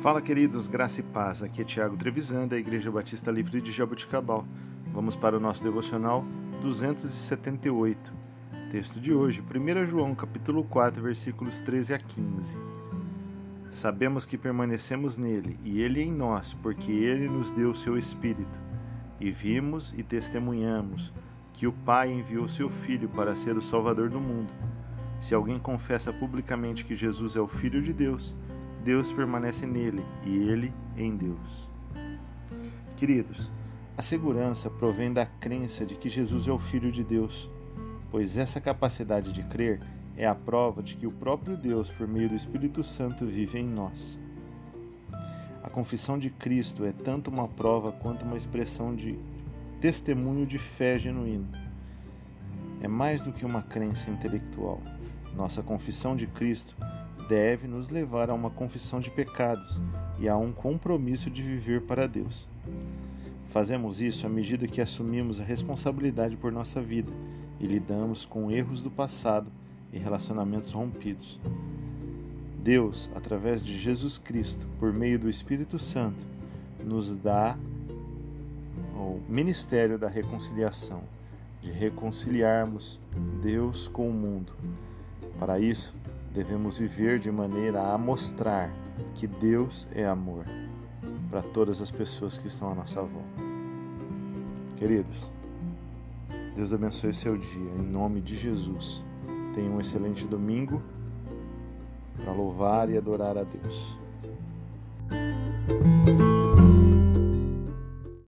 Fala, queridos, graça e paz. Aqui é Tiago Trevisan, da Igreja Batista Livre de Jaboticabal. Vamos para o nosso devocional 278. Texto de hoje, 1 João, capítulo 4, versículos 13 a 15. Sabemos que permanecemos nele e ele em nós, porque ele nos deu seu Espírito. E vimos e testemunhamos que o Pai enviou seu Filho para ser o Salvador do mundo. Se alguém confessa publicamente que Jesus é o Filho de Deus, Deus permanece nele e ele em Deus. Queridos, a segurança provém da crença de que Jesus é o Filho de Deus, pois essa capacidade de crer é a prova de que o próprio Deus, por meio do Espírito Santo, vive em nós. A confissão de Cristo é tanto uma prova quanto uma expressão de testemunho de fé genuíno. É mais do que uma crença intelectual. Nossa confissão de Cristo deve nos levar a uma confissão de pecados e a um compromisso de viver para Deus. Fazemos isso à medida que assumimos a responsabilidade por nossa vida e lidamos com erros do passado e relacionamentos rompidos. Deus, através de Jesus Cristo, por meio do Espírito Santo, nos dá o ministério da reconciliação, de reconciliarmos Deus com o mundo. Para isso, devemos viver de maneira a mostrar que Deus é amor para todas as pessoas que estão à nossa volta. Queridos, Deus abençoe seu dia, em nome de Jesus. Tenha um excelente domingo para louvar e adorar a Deus.